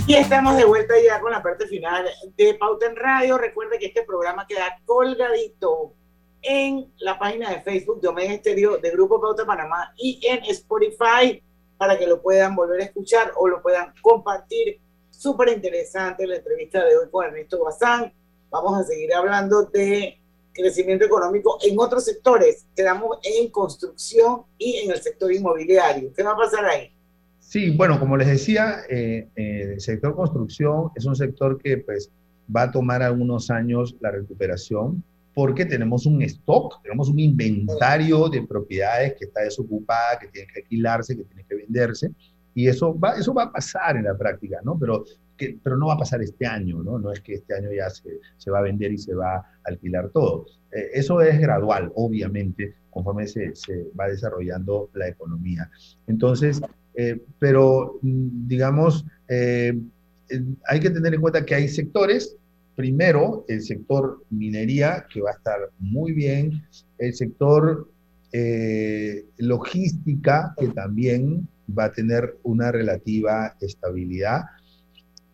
Y estamos de vuelta ya con la parte final de Pauta en Radio. Recuerde que este programa queda colgadito en la página de Facebook de Omega Estéreo de Grupo Pauta Panamá y en Spotify para que lo puedan volver a escuchar o lo puedan compartir. Súper interesante la entrevista de hoy con Ernesto Bazán. Vamos a seguir hablando de crecimiento económico en otros sectores. Quedamos en construcción y en el sector inmobiliario. ¿Qué va a pasar ahí? Sí, bueno, como les decía, eh, eh, el sector construcción es un sector que pues va a tomar algunos años la recuperación porque tenemos un stock, tenemos un inventario de propiedades que está desocupada, que tiene que alquilarse, que tiene que venderse, y eso va, eso va a pasar en la práctica, ¿no? Pero, que, pero no va a pasar este año, ¿no? No es que este año ya se, se va a vender y se va a alquilar todo. Eh, eso es gradual, obviamente, conforme se, se va desarrollando la economía. Entonces, eh, pero mm, digamos, eh, hay que tener en cuenta que hay sectores primero, el sector minería, que va a estar muy bien, el sector eh, logística, que también va a tener una relativa estabilidad.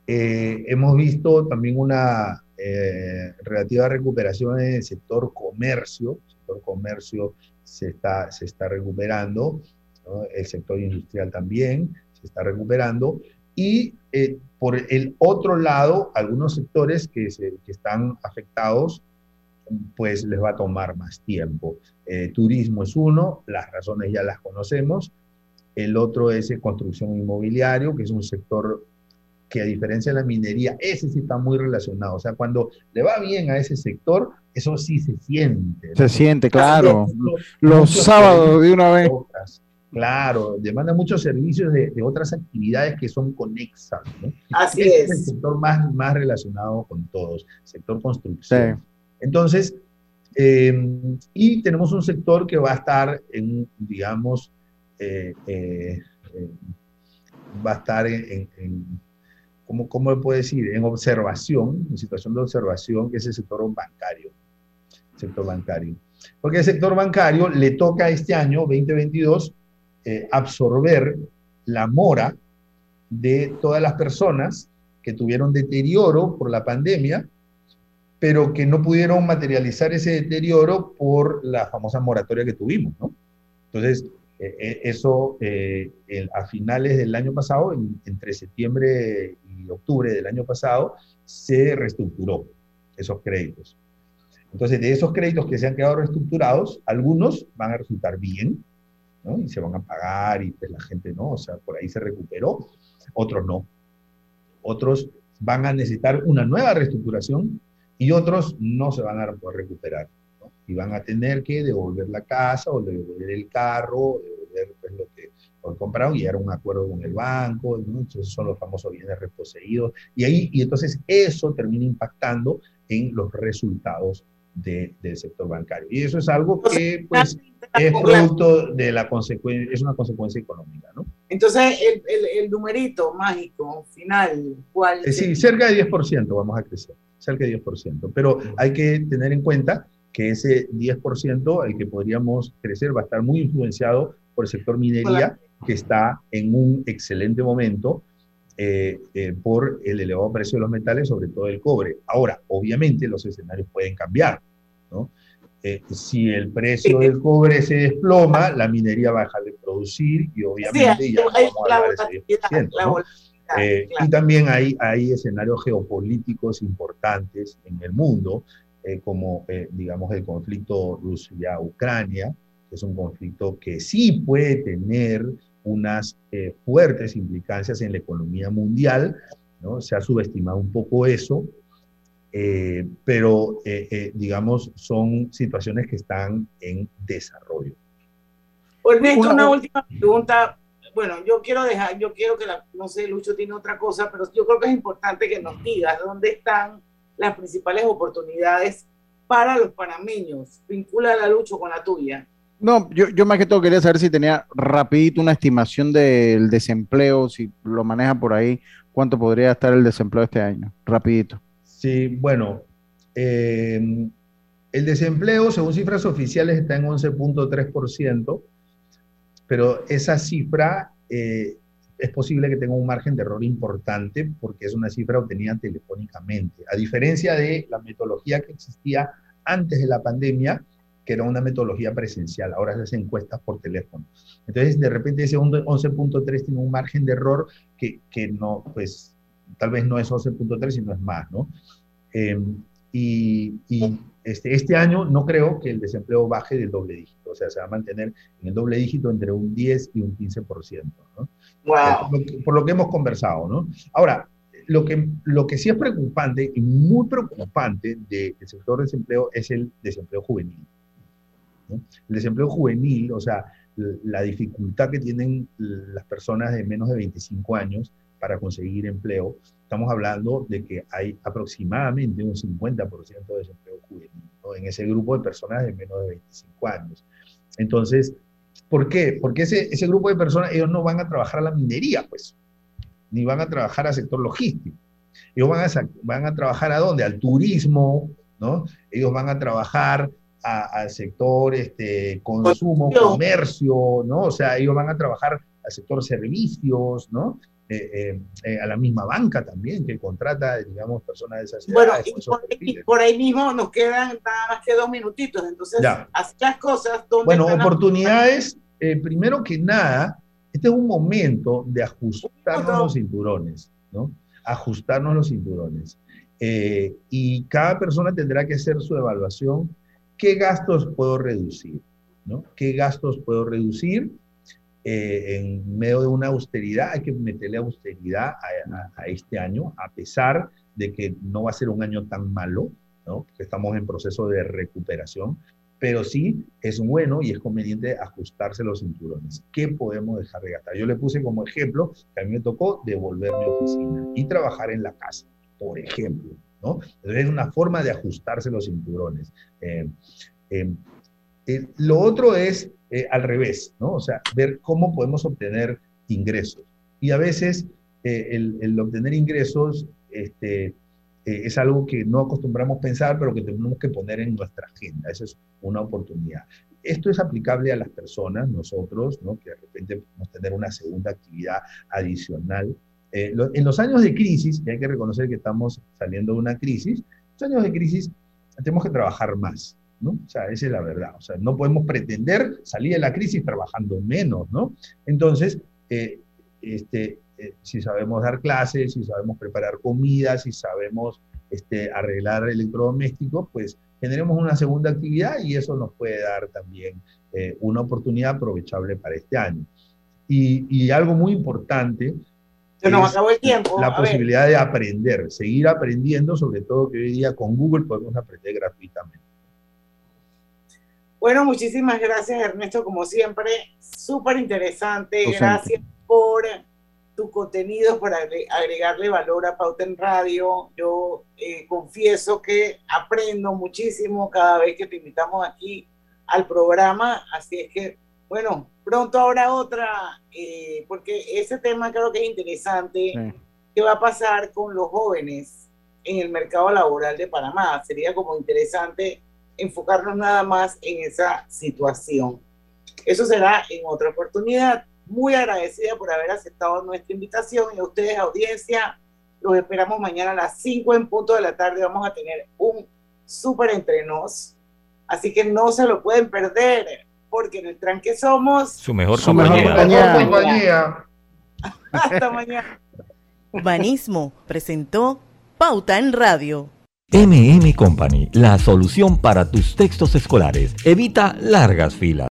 Eh, hemos visto también una eh, relativa recuperación en el sector comercio, el sector comercio se está, se está recuperando, el sector industrial también se está recuperando, y eh, por el otro lado, algunos sectores que, se, que, están afectados, pues les va a tomar más tiempo. Eh, turismo es uno, las razones ya las conocemos. El otro es construcción inmobiliario, que es un sector que a diferencia de la minería, ese sí está muy relacionado. O sea, cuando le va bien a ese sector, eso sí se siente. Se siente, claro. Los sábados de una vez. Claro, demanda muchos servicios de, otras actividades que son conexas. ¿no? Así es. es. el sector más, más relacionado con todos, sector construcción. Entonces, eh, y tenemos un sector que va a estar en, digamos, eh, eh, eh, va a estar en, en ¿cómo, ¿cómo le puedo decir? En observación, en situación de observación, que es el sector bancario. Sector bancario. Porque el sector bancario le toca este año, 2022, eh, absorber la mora de todas las personas que tuvieron deterioro por la pandemia, pero que no pudieron materializar ese deterioro por la famosa moratoria que tuvimos, ¿no? Entonces, eh, eh, eso eh, el- a finales del año pasado, en- entre septiembre y octubre del año pasado, se reestructuró esos créditos. Entonces, de esos créditos que se han quedado reestructurados, algunos van a resultar bien, Y se van a pagar y pues la gente no, o sea, por ahí se recuperó, otros no. Otros van a necesitar una nueva reestructuración y otros no se van a poder recuperar. Y van a tener que devolver la casa o devolver el carro, devolver pues, lo que lo que compraron y llegar a un acuerdo con el banco, ¿no? entonces son los famosos bienes reposeídos. Y ahí, y entonces eso termina impactando en los resultados de- del sector bancario. Y eso es algo que pues, es producto de la consecuencia, es una consecuencia económica, ¿no? Entonces, el, el, el numerito mágico final, ¿cuál? Eh, Sí, cerca de 10% vamos a crecer, cerca de 10%. Pero hay que tener en cuenta que ese 10% al que podríamos crecer va a estar muy influenciado por el sector minería, que está en un excelente momento eh, eh, por el elevado precio de los metales, sobre todo el cobre. Ahora, obviamente los escenarios pueden cambiar, ¿no? Eh, si el precio del cobre se desploma, la minería va a dejar de producir y obviamente Sí, ya no vamos a ese 10%, la ¿no? Eh, claro. Y también hay, hay escenarios geopolíticos importantes en el mundo, eh, como eh, digamos el conflicto Rusia-Ucrania, que es un conflicto que sí puede tener unas eh, fuertes implicancias en la economía mundial, ¿no? Se ha subestimado un poco eso, eh, pero eh, eh, digamos son situaciones que están en desarrollo. Ernesto, Una- una, última pregunta. Bueno, yo quiero dejar, yo quiero que la, no sé, Lucho tiene otra cosa, pero yo creo que es importante que nos digas dónde están las principales oportunidades para los panameños. Vincula la Lucho con la tuya. No, yo, más que todo quería saber si tenía rapidito una estimación del desempleo, si lo maneja por ahí, cuánto podría estar el desempleo este año, rapidito. Sí, bueno, eh, el desempleo, según cifras oficiales, está en 11.3%, pero esa cifra eh, es posible que tenga un margen de error importante porque es una cifra obtenida telefónicamente, a diferencia de la metodología que existía antes de la pandemia, que era una metodología presencial, ahora se hacen encuestas por teléfono. Entonces, de repente ese 11.3 tiene un margen de error que, que no, pues, tal vez no es 11.3, sino es más, ¿no? Eh, y y este, este año no creo que el desempleo baje del doble dígito, o sea, se va a mantener en el doble dígito entre un 10 y un 15%, ¿no? Wow. Por, lo que, por lo que hemos conversado, ¿no? Ahora, lo que, lo que sí es preocupante y muy preocupante del sector de desempleo es el desempleo juvenil. El desempleo juvenil, o sea, la dificultad que tienen las personas de menos de 25 años para conseguir empleo, estamos hablando de que hay aproximadamente un 50% de desempleo juvenil ¿no? en ese grupo de personas de menos de 25 años. Entonces, ¿por qué? Porque ese, ese grupo de personas, ellos no van a trabajar a la minería, pues, ni van a trabajar al sector logístico. Ellos van a, van a trabajar a dónde? Al turismo, ¿no? Ellos van a trabajar a- al sector este, consumo, comercio, ¿no? O sea, ellos van a trabajar al sector servicios, ¿no? Eh, eh, eh, a la misma banca también, que contrata, digamos, personas de esas Bueno, edades, y con esos por, perfiles. y por ahí mismo nos quedan nada más que dos minutitos. Entonces, Ya. así las cosas. ¿dónde Bueno, oportunidades, eh, primero que nada, este es un momento de ajustarnos los cinturones, ¿no? Ajustarnos los cinturones. Y cada persona tendrá que hacer su evaluación. ¿Qué gastos puedo reducir? ¿no? ¿Qué gastos puedo reducir? eh, en medio de una austeridad, hay que meterle austeridad a, este año, a pesar de que no va a ser un año tan malo, ¿no? que estamos en proceso de recuperación, pero sí es bueno y es conveniente ajustarse los cinturones. ¿Qué podemos dejar de gastar? Yo le puse como ejemplo que a mí me tocó devolver mi oficina y trabajar en la casa, por ejemplo. Es una forma de ajustarse los cinturones. Eh, eh, eh, lo otro es al revés, ¿no? O sea, ver cómo podemos obtener ingresos. Y a veces el, el, obtener ingresos este, es algo que no acostumbramos pensar, pero que tenemos que poner en nuestra agenda. Esa es una oportunidad. Esto es aplicable a las personas, nosotros, ¿no? que de repente podemos tener una segunda actividad adicional eh, en los años de crisis, y hay que reconocer que estamos saliendo de una crisis, los años de crisis tenemos que trabajar más, ¿no? O sea, esa es la verdad. O sea, no podemos pretender salir de la crisis trabajando menos, ¿no? Entonces, eh, este, eh, si sabemos dar clases, si sabemos preparar comida, si sabemos este, arreglar electrodomésticos, pues generemos una segunda actividad y eso nos puede dar también una oportunidad aprovechable para este año. Y, y algo muy importante se nos acabó el tiempo. La posibilidad de aprender, seguir aprendiendo, sobre todo que hoy día con Google podemos aprender gratuitamente. Bueno, muchísimas gracias Ernesto, como siempre, súper interesante. Gracias por tu contenido, por agregarle valor a Pauta en Radio. Yo eh, confieso que aprendo muchísimo cada vez que te invitamos aquí al programa, así es que, bueno, pronto habrá otra, eh, porque ese tema creo que es interesante. ¿Qué va a pasar con los jóvenes en el mercado laboral de Panamá? Sería como interesante enfocarnos nada más en esa situación. Eso será en otra oportunidad. Muy agradecida por haber aceptado nuestra invitación y a ustedes, audiencia, los esperamos mañana a las 5 en punto de la tarde. Vamos a tener un súper entrenos, así que no se lo pueden perder porque en el tranque somos su mejor compañía. Hasta mañana. Urbanismo presentó Pauta en Radio. MM Company, la solución para tus textos escolares. Evita largas filas.